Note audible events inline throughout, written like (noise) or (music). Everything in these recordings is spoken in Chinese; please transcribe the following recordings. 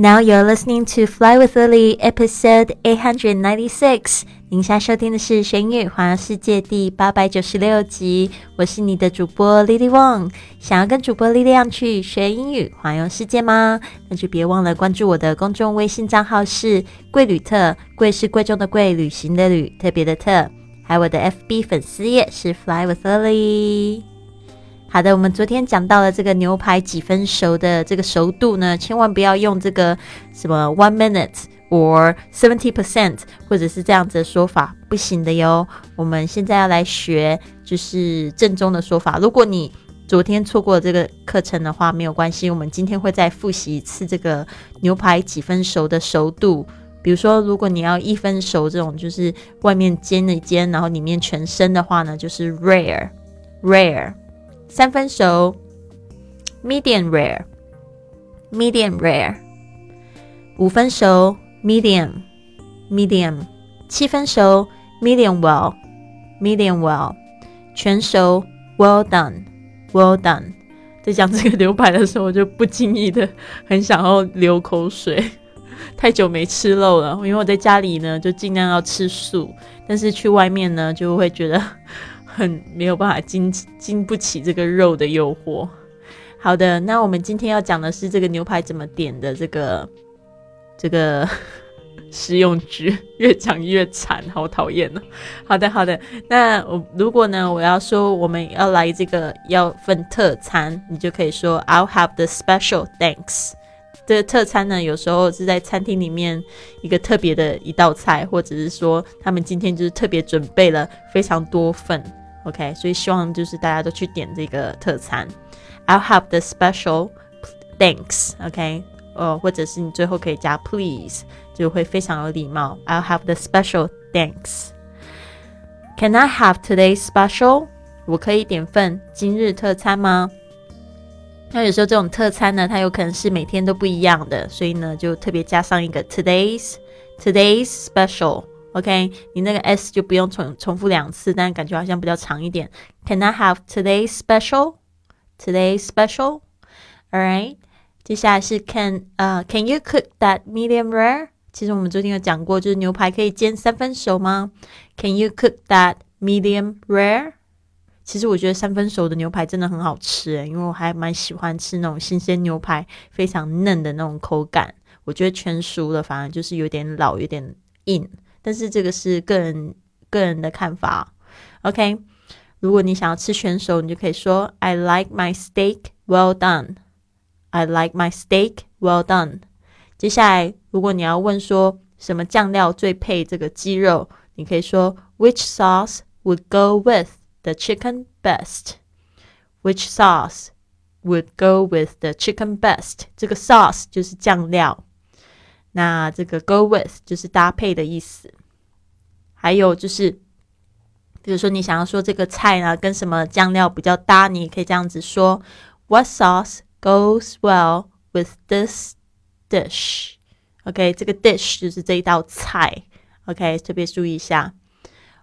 Now you're listening to Fly with Lily, episode eight hundred ninety six. 您现在收听的是《玄宇环游世界》第八百九十六集。我是你的主播 Lily Wong。想要跟主播 Lily 去学英语环游世界吗？那就别忘了关注我的公众微信账号是“贵旅特”，贵是贵重的贵，旅行的旅，特别的特。还有我的 FB 粉丝页是 Fly with Lily。好的，我们昨天讲到了这个牛排几分熟的这个熟度呢，千万不要用这个什么 one minute or seventy percent，或者是这样子的说法，不行的哟。我们现在要来学就是正宗的说法。如果你昨天错过了这个课程的话，没有关系，我们今天会再复习一次这个牛排几分熟的熟度。比如说，如果你要一分熟这种，就是外面煎一煎，然后里面全生的话呢，就是 rare，rare。三分熟，medium rare，medium rare。五分熟，medium，medium。七分熟，medium well，medium well。全熟，well done，well done。在讲这个牛排的时候，我就不经意的很想要流口水。太久没吃肉了，因为我在家里呢，就尽量要吃素，但是去外面呢，就会觉得。很没有办法经经不起这个肉的诱惑。好的，那我们今天要讲的是这个牛排怎么点的这个这个 (laughs) 实用句，越讲越惨，好讨厌呢。好的，好的，那我如果呢，我要说我们要来这个要份特餐，你就可以说 I'll have the special thanks。这个特餐呢，有时候是在餐厅里面一个特别的一道菜，或者是说他们今天就是特别准备了非常多份。OK，所以希望就是大家都去点这个特餐。I'll have the special thanks。OK，呃，或者是你最后可以加 please，就会非常有礼貌。I'll have the special thanks。Can I have today's special？我可以点份今日特餐吗？那有时候这种特餐呢，它有可能是每天都不一样的，所以呢，就特别加上一个 today's today's special。OK，你那个 s 就不用重重复两次，但感觉好像比较长一点。Can I have today's special? Today's special. All right. 接下来是 Can 呃 Can you cook that medium rare？其实我们昨天有讲过，就是牛排可以煎三分熟吗？Can you cook that medium rare？其实我觉得三分熟的牛排真的很好吃，因为我还蛮喜欢吃那种新鲜牛排，非常嫩的那种口感。我觉得全熟的反而就是有点老，有点硬。但是这个是个人个人的看法，OK。如果你想要吃全熟，你就可以说 I like my steak well done. I like my steak well done. 接下来，如果你要问说什么酱料最配这个鸡肉，你可以说 Which sauce would go with the chicken best? Which sauce would go with the chicken best? 这个 sauce 就是酱料。 那这个 go with 就是搭配的意思，还有就是，比如说你想要说这个菜呢跟什么酱料比较搭，你也可以这样子说：What sauce goes well with this dish？OK，这个 dish 就是这一道菜。OK，特别注意一下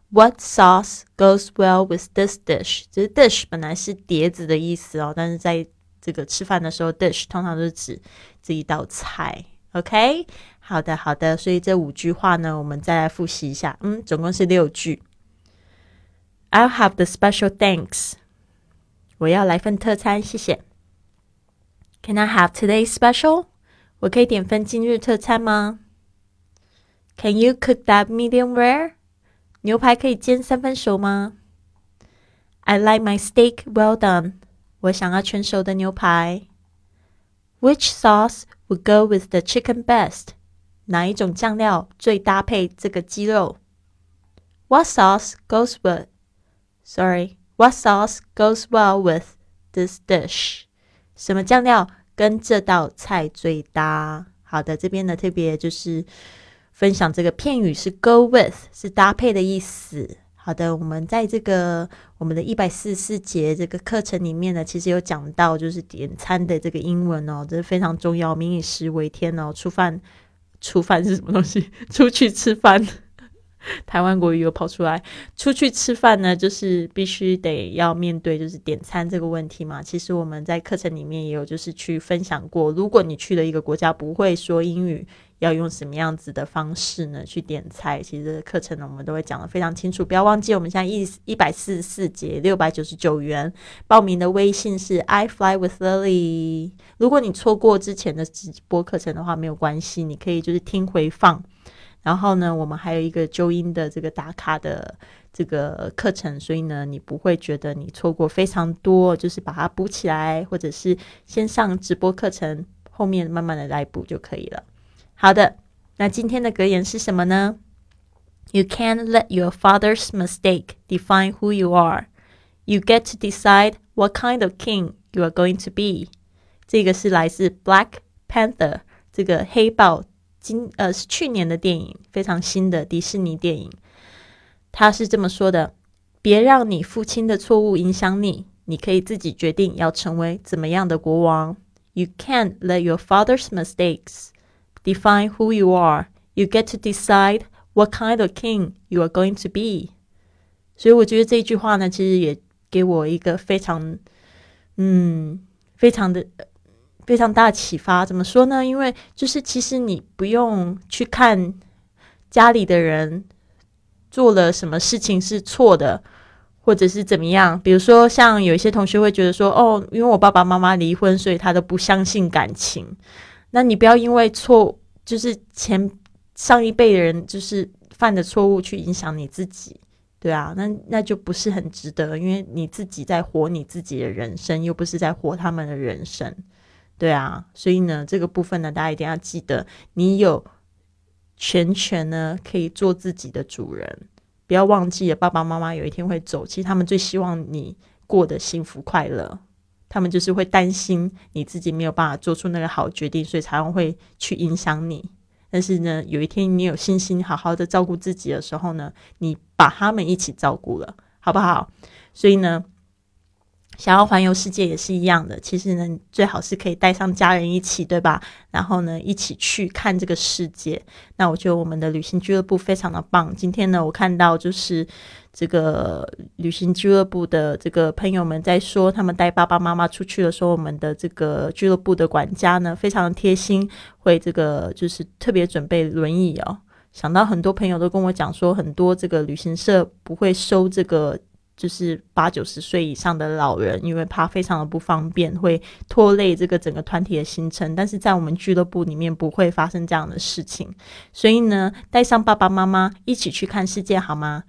，What sauce goes well with this dish？这是 dish 本来是碟子的意思哦，但是在这个吃饭的时候，dish 通常都是指这一道菜。OK，好的，好的。所以这五句话呢，我们再来复习一下。嗯，总共是六句。I'll have the special thanks。我要来份特餐，谢谢。Can I have today's special？我可以点份今日特餐吗？Can you cook that medium rare？牛排可以煎三分熟吗？I like my steak well done。我想要全熟的牛排。Which sauce would go with the chicken best？哪一种酱料最搭配这个鸡肉？What sauce goes with? Sorry, what sauce goes well with this dish？什么酱料跟这道菜最搭？好的，这边呢特别就是分享这个片语是 go with，是搭配的意思。好的，我们在这个我们的一百四十四节这个课程里面呢，其实有讲到就是点餐的这个英文哦，这是非常重要，民以食为天哦。出饭，出饭是什么东西？(laughs) 出去吃饭。台湾国语又跑出来。出去吃饭呢，就是必须得要面对就是点餐这个问题嘛。其实我们在课程里面也有就是去分享过，如果你去了一个国家不会说英语。要用什么样子的方式呢？去点菜，其实课程呢，我们都会讲的非常清楚。不要忘记，我们现在一一百四十四节六百九十九元报名的微信是 I fly with Lily。如果你错过之前的直播课程的话，没有关系，你可以就是听回放。然后呢，我们还有一个纠音的这个打卡的这个课程，所以呢，你不会觉得你错过非常多，就是把它补起来，或者是先上直播课程，后面慢慢的来补就可以了。好的，那今天的格言是什么呢？You can't let your father's mistake define who you are. You get to decide what kind of king you are going to be. 这个是来自 Black Panther 这个黑豹今呃是去年的电影，非常新的迪士尼电影。他是这么说的：别让你父亲的错误影响你，你可以自己决定要成为怎么样的国王。You can't let your father's mistakes define who you are. You get to decide what kind of king you are going to be. 所以我觉得这句话呢，其实也给我一个非常，嗯，非常的非常大的启发。怎么说呢？因为就是其实你不用去看家里的人做了什么事情是错的，或者是怎么样。比如说，像有一些同学会觉得说，哦，因为我爸爸妈妈离婚，所以他都不相信感情。那你不要因为错，就是前上一辈的人就是犯的错误去影响你自己，对啊，那那就不是很值得，因为你自己在活你自己的人生，又不是在活他们的人生，对啊，所以呢，这个部分呢，大家一定要记得，你有全权呢，可以做自己的主人，不要忘记了，爸爸妈妈有一天会走，其实他们最希望你过得幸福快乐。他们就是会担心你自己没有办法做出那个好决定，所以才会去影响你。但是呢，有一天你有信心好好的照顾自己的时候呢，你把他们一起照顾了，好不好？所以呢。想要环游世界也是一样的，其实呢，最好是可以带上家人一起，对吧？然后呢，一起去看这个世界。那我觉得我们的旅行俱乐部非常的棒。今天呢，我看到就是这个旅行俱乐部的这个朋友们在说，他们带爸爸妈妈出去的时候，我们的这个俱乐部的管家呢非常的贴心，会这个就是特别准备轮椅哦。想到很多朋友都跟我讲说，很多这个旅行社不会收这个。就是八九十岁以上的老人，因为怕非常的不方便，会拖累这个整个团体的行程。但是在我们俱乐部里面不会发生这样的事情，所以呢，带上爸爸妈妈一起去看世界好吗？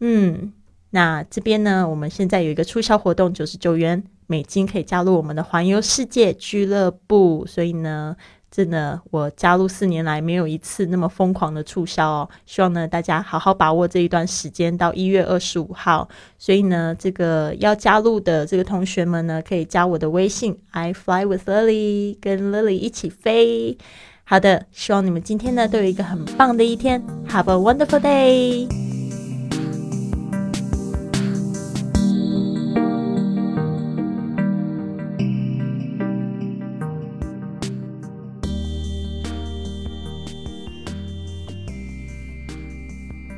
嗯，那这边呢，我们现在有一个促销活动，九十九元美金可以加入我们的环游世界俱乐部，所以呢。真的，我加入四年来没有一次那么疯狂的促销哦。希望呢大家好好把握这一段时间到一月二十五号。所以呢，这个要加入的这个同学们呢，可以加我的微信，I fly with Lily，跟 Lily 一起飞。好的，希望你们今天呢都有一个很棒的一天。Have a wonderful day。